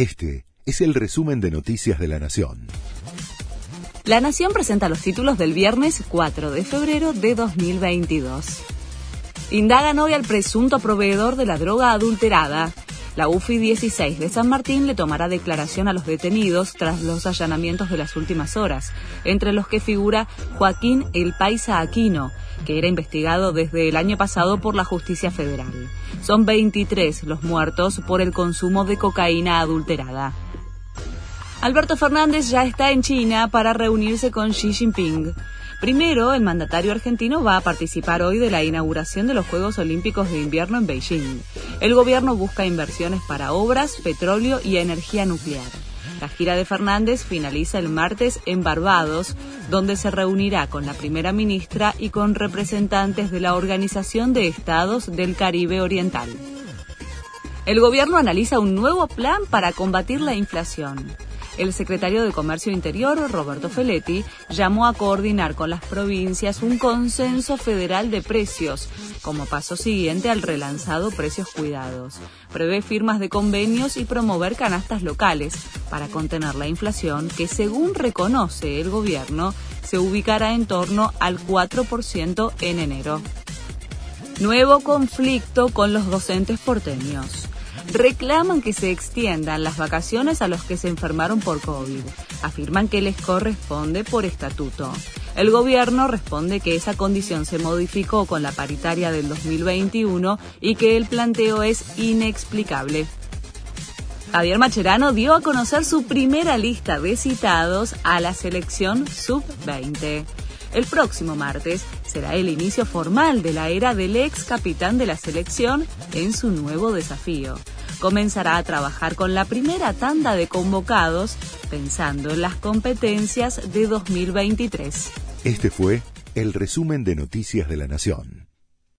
Este es el resumen de Noticias de la Nación. La Nación presenta los títulos del viernes 4 de febrero de 2022. Indagan hoy al presunto proveedor de la droga adulterada. La UFI 16 de San Martín le tomará declaración a los detenidos tras los allanamientos de las últimas horas, entre los que figura Joaquín El Paisa Aquino, que era investigado desde el año pasado por la justicia federal. Son 23 los muertos por el consumo de cocaína adulterada. Alberto Fernández ya está en China para reunirse con Xi Jinping. Primero, el mandatario argentino va a participar hoy de la inauguración de los Juegos Olímpicos de Invierno en Beijing. El gobierno busca inversiones para obras, petróleo y energía nuclear. La gira de Fernández finaliza el martes en Barbados, donde se reunirá con la primera ministra y con representantes de la Organización de Estados del Caribe Oriental. El gobierno analiza un nuevo plan para combatir la inflación. El secretario de Comercio Interior, Roberto Feletti, llamó a coordinar con las provincias un consenso federal de precios, como paso siguiente al relanzado Precios Cuidados. Prevé firmas de convenios y promover canastas locales para contener la inflación que, según reconoce el gobierno, se ubicará en torno al 4% en enero. Nuevo conflicto con los docentes porteños reclaman que se extiendan las vacaciones a los que se enfermaron por COVID. Afirman que les corresponde por estatuto. El gobierno responde que esa condición se modificó con la paritaria del 2021 y que el planteo es inexplicable. Javier Macherano dio a conocer su primera lista de citados a la selección sub-20. El próximo martes será el inicio formal de la era del ex capitán de la selección en su nuevo desafío comenzará a trabajar con la primera tanda de convocados pensando en las competencias de 2023. Este fue el resumen de Noticias de la Nación.